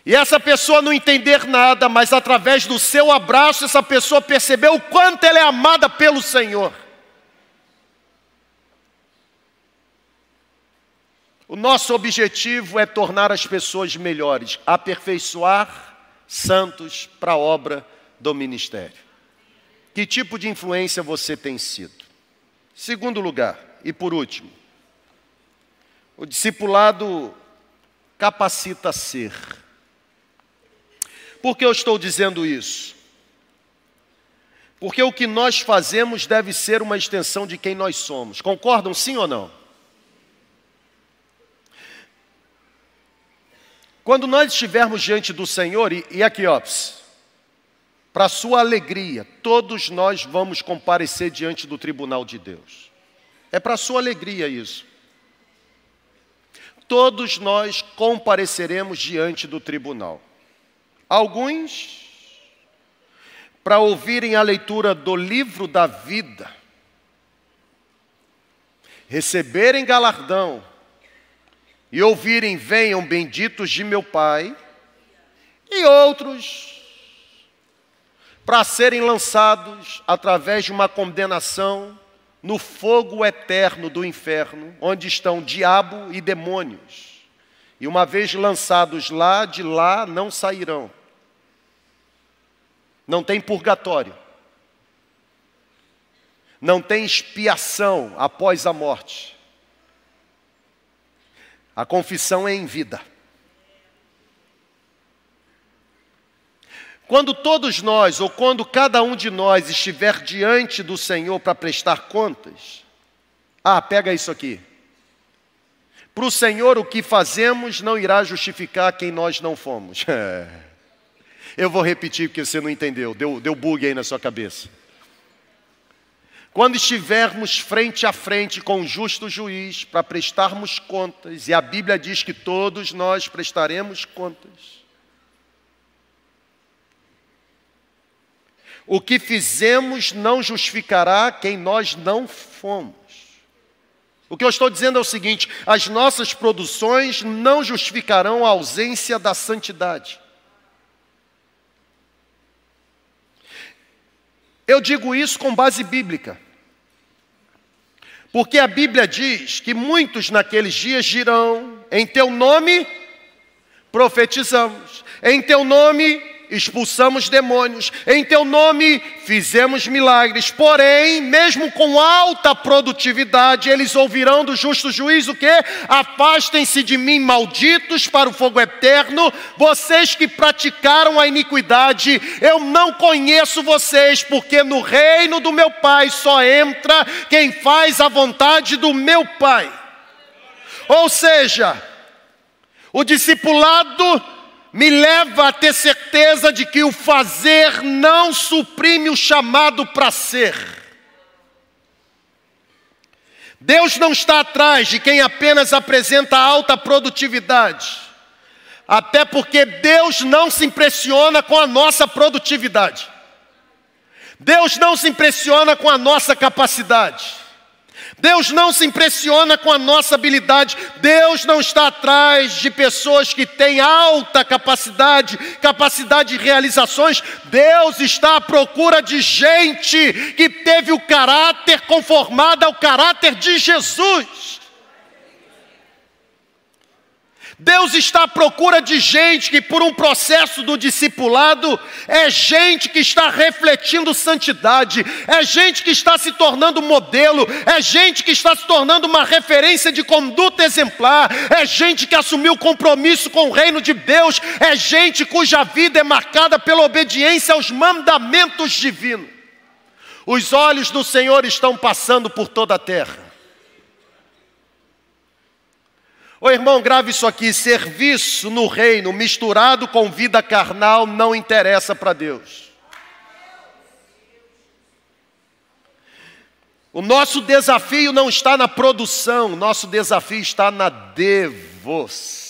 E essa pessoa não entender nada, mas através do seu abraço, essa pessoa percebeu o quanto ela é amada pelo Senhor. O nosso objetivo é tornar as pessoas melhores, aperfeiçoar santos para a obra do ministério. Que tipo de influência você tem sido? Segundo lugar, e por último, o discipulado capacita a ser. Por que eu estou dizendo isso? Porque o que nós fazemos deve ser uma extensão de quem nós somos. Concordam sim ou não? Quando nós estivermos diante do Senhor, e, e aqui, para sua alegria, todos nós vamos comparecer diante do tribunal de Deus. É para sua alegria isso. Todos nós compareceremos diante do tribunal. Alguns para ouvirem a leitura do livro da vida, receberem galardão e ouvirem: Venham benditos de meu Pai, e outros para serem lançados através de uma condenação no fogo eterno do inferno, onde estão diabo e demônios. E uma vez lançados lá, de lá não sairão. Não tem purgatório. Não tem expiação após a morte. A confissão é em vida. Quando todos nós, ou quando cada um de nós estiver diante do Senhor para prestar contas, ah, pega isso aqui. Para o Senhor, o que fazemos não irá justificar quem nós não fomos. Eu vou repetir porque você não entendeu, deu, deu bug aí na sua cabeça. Quando estivermos frente a frente com o justo juiz para prestarmos contas, e a Bíblia diz que todos nós prestaremos contas. O que fizemos não justificará quem nós não fomos. O que eu estou dizendo é o seguinte: as nossas produções não justificarão a ausência da santidade. Eu digo isso com base bíblica. Porque a Bíblia diz que muitos naqueles dias dirão: em teu nome profetizamos, em teu nome expulsamos demônios, em teu nome fizemos milagres. Porém, mesmo com alta produtividade, eles ouvirão do justo juiz o que? Afastem-se de mim, malditos, para o fogo eterno, vocês que praticaram a iniquidade, eu não conheço vocês, porque no reino do meu Pai só entra quem faz a vontade do meu Pai. Ou seja, o discipulado me leva a ter certeza de que o fazer não suprime o chamado para ser. Deus não está atrás de quem apenas apresenta alta produtividade, até porque Deus não se impressiona com a nossa produtividade, Deus não se impressiona com a nossa capacidade. Deus não se impressiona com a nossa habilidade. Deus não está atrás de pessoas que têm alta capacidade, capacidade de realizações. Deus está à procura de gente que teve o caráter conformado ao caráter de Jesus. Deus está à procura de gente que, por um processo do discipulado, é gente que está refletindo santidade, é gente que está se tornando modelo, é gente que está se tornando uma referência de conduta exemplar, é gente que assumiu compromisso com o reino de Deus, é gente cuja vida é marcada pela obediência aos mandamentos divinos. Os olhos do Senhor estão passando por toda a terra. Ô irmão, grave isso aqui: serviço no reino misturado com vida carnal não interessa para Deus. O nosso desafio não está na produção, o nosso desafio está na devoção.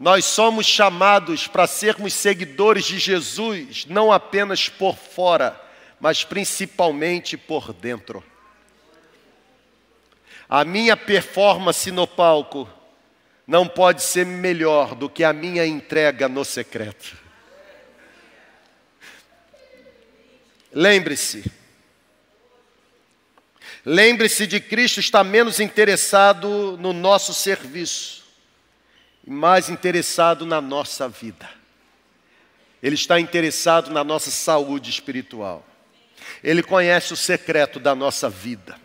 Nós somos chamados para sermos seguidores de Jesus, não apenas por fora, mas principalmente por dentro. A minha performance no palco não pode ser melhor do que a minha entrega no secreto. Lembre-se, lembre-se de Cristo estar menos interessado no nosso serviço e mais interessado na nossa vida. Ele está interessado na nossa saúde espiritual. Ele conhece o secreto da nossa vida.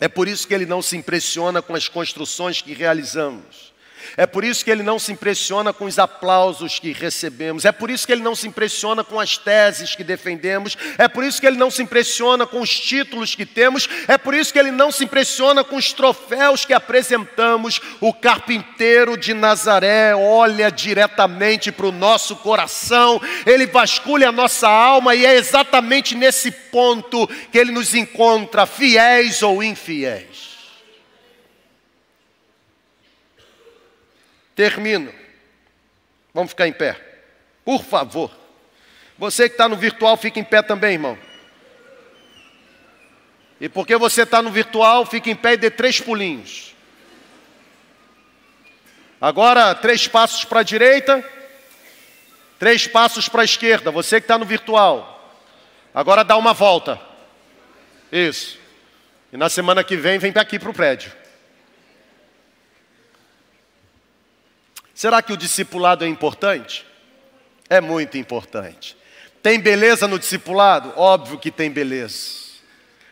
É por isso que ele não se impressiona com as construções que realizamos. É por isso que ele não se impressiona com os aplausos que recebemos. É por isso que ele não se impressiona com as teses que defendemos. É por isso que ele não se impressiona com os títulos que temos. É por isso que ele não se impressiona com os troféus que apresentamos. O carpinteiro de Nazaré olha diretamente para o nosso coração. Ele vasculha a nossa alma e é exatamente nesse ponto que ele nos encontra, fiéis ou infiéis. Termino. Vamos ficar em pé. Por favor. Você que está no virtual, fica em pé também, irmão. E porque você está no virtual, fica em pé e dê três pulinhos. Agora, três passos para a direita, três passos para a esquerda. Você que está no virtual. Agora dá uma volta. Isso. E na semana que vem, vem aqui para o prédio. Será que o discipulado é importante? É muito importante. Tem beleza no discipulado? Óbvio que tem beleza.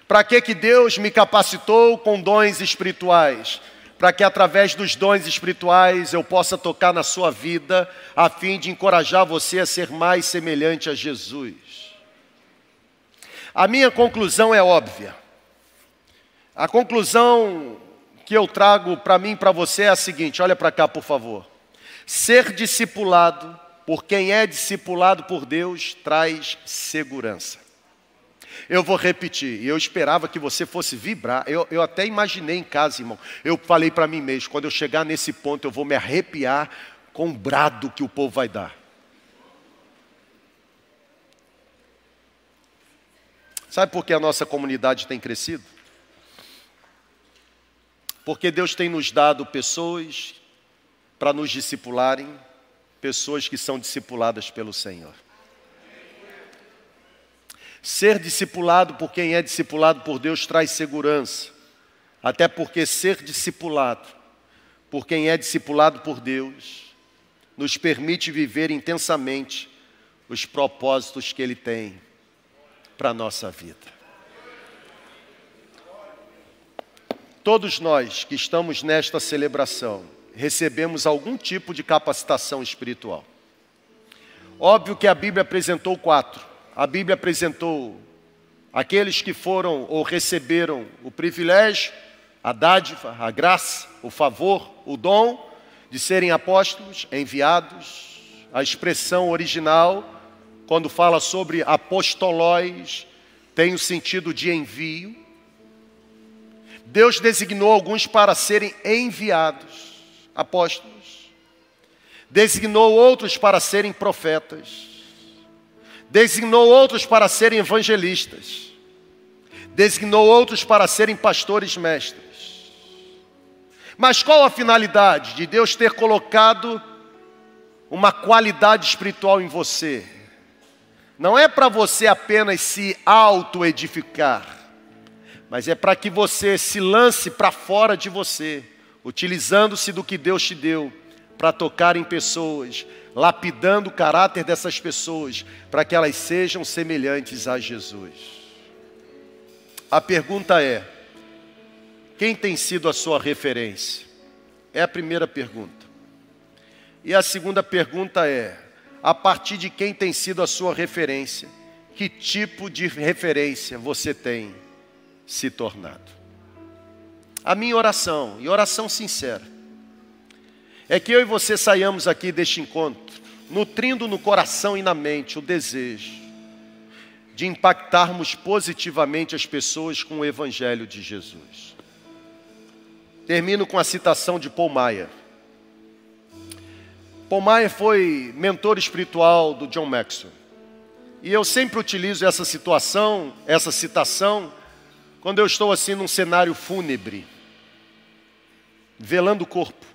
Para que que Deus me capacitou com dons espirituais? Para que através dos dons espirituais eu possa tocar na sua vida, a fim de encorajar você a ser mais semelhante a Jesus. A minha conclusão é óbvia. A conclusão que eu trago para mim e para você é a seguinte: olha para cá, por favor. Ser discipulado por quem é discipulado por Deus traz segurança. Eu vou repetir, eu esperava que você fosse vibrar. Eu, eu até imaginei em casa, irmão. Eu falei para mim mesmo: quando eu chegar nesse ponto, eu vou me arrepiar com o brado que o povo vai dar. Sabe por que a nossa comunidade tem crescido? Porque Deus tem nos dado pessoas para nos discipularem pessoas que são discipuladas pelo Senhor. Ser discipulado por quem é discipulado por Deus traz segurança, até porque ser discipulado por quem é discipulado por Deus nos permite viver intensamente os propósitos que Ele tem para a nossa vida. Todos nós que estamos nesta celebração, recebemos algum tipo de capacitação espiritual. Óbvio que a Bíblia apresentou quatro. A Bíblia apresentou aqueles que foram ou receberam o privilégio, a dádiva, a graça, o favor, o dom de serem apóstolos, enviados. A expressão original, quando fala sobre apostolóis, tem o sentido de envio. Deus designou alguns para serem enviados apóstolos, designou outros para serem profetas, designou outros para serem evangelistas, designou outros para serem pastores mestres. Mas qual a finalidade de Deus ter colocado uma qualidade espiritual em você? Não é para você apenas se auto-edificar, mas é para que você se lance para fora de você utilizando-se do que Deus te deu para tocar em pessoas, lapidando o caráter dessas pessoas, para que elas sejam semelhantes a Jesus. A pergunta é: quem tem sido a sua referência? É a primeira pergunta. E a segunda pergunta é: a partir de quem tem sido a sua referência? Que tipo de referência você tem se tornado? A minha oração, e oração sincera, é que eu e você saiamos aqui deste encontro, nutrindo no coração e na mente o desejo de impactarmos positivamente as pessoas com o Evangelho de Jesus. Termino com a citação de Paul Maia. Paul Maia foi mentor espiritual do John Maxwell. E eu sempre utilizo essa situação, essa citação, quando eu estou assim num cenário fúnebre, velando o corpo.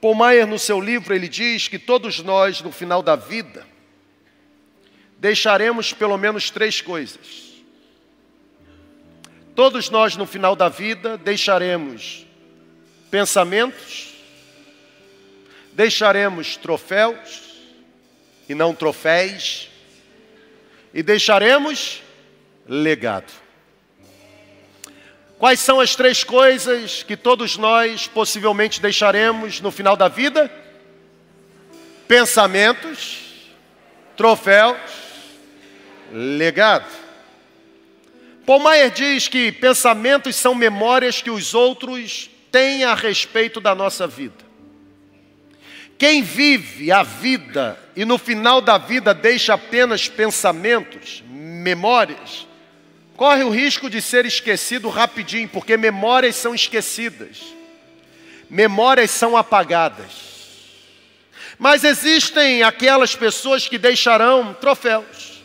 Paul Maier, no seu livro, ele diz que todos nós, no final da vida, deixaremos pelo menos três coisas. Todos nós, no final da vida, deixaremos pensamentos, deixaremos troféus e não troféis, e deixaremos legado. Quais são as três coisas que todos nós possivelmente deixaremos no final da vida? Pensamentos, troféus, legado. Paul Maier diz que pensamentos são memórias que os outros têm a respeito da nossa vida. Quem vive a vida e no final da vida deixa apenas pensamentos, memórias, corre o risco de ser esquecido rapidinho, porque memórias são esquecidas, memórias são apagadas. Mas existem aquelas pessoas que deixarão troféus.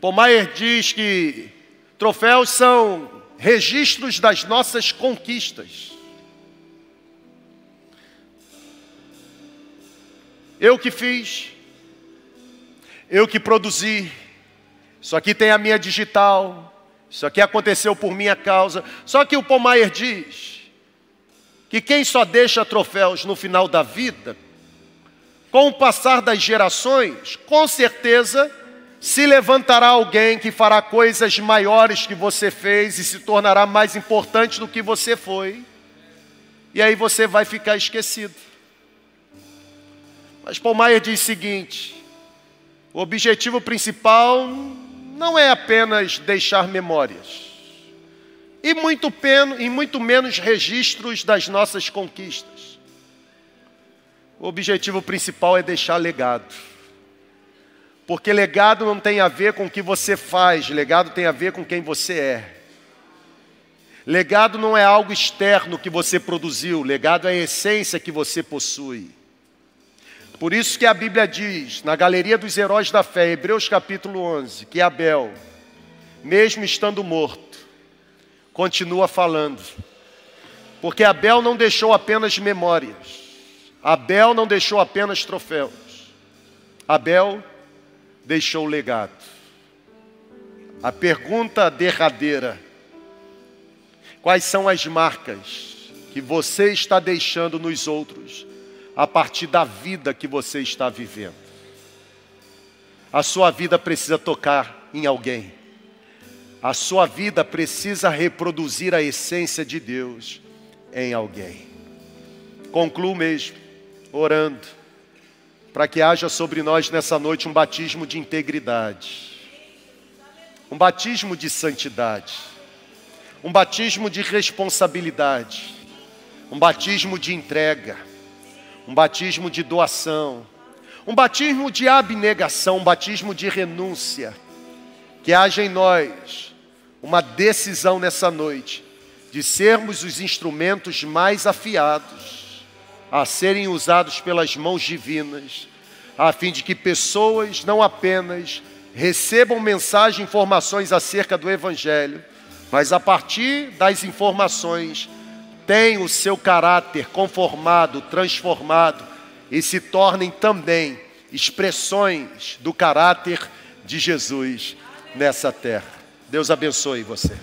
Pomayer diz que troféus são registros das nossas conquistas. Eu que fiz, eu que produzi, isso aqui tem a minha digital. Isso aqui aconteceu por minha causa. Só que o Paul Maier diz que quem só deixa troféus no final da vida, com o passar das gerações, com certeza se levantará alguém que fará coisas maiores que você fez e se tornará mais importante do que você foi. E aí você vai ficar esquecido. Mas Paul Maier diz o seguinte: o objetivo principal não é apenas deixar memórias, e muito, e muito menos registros das nossas conquistas. O objetivo principal é deixar legado. Porque legado não tem a ver com o que você faz, legado tem a ver com quem você é. Legado não é algo externo que você produziu, legado é a essência que você possui. Por isso que a Bíblia diz, na galeria dos heróis da fé, Hebreus capítulo 11, que Abel, mesmo estando morto, continua falando. Porque Abel não deixou apenas memórias. Abel não deixou apenas troféus. Abel deixou legado. A pergunta derradeira: quais são as marcas que você está deixando nos outros a partir da vida que você está vivendo. A sua vida precisa tocar em alguém. A sua vida precisa reproduzir a essência de Deus em alguém. Concluo mesmo, orando, para que haja sobre nós nessa noite um batismo de integridade, um batismo de santidade, um batismo de responsabilidade, um batismo de entrega um batismo de doação, um batismo de abnegação, um batismo de renúncia. Que haja em nós uma decisão nessa noite de sermos os instrumentos mais afiados a serem usados pelas mãos divinas, a fim de que pessoas não apenas recebam mensagem, informações acerca do Evangelho, mas a partir das informações têm o seu caráter conformado, transformado e se tornem também expressões do caráter de Jesus nessa terra. Deus abençoe você.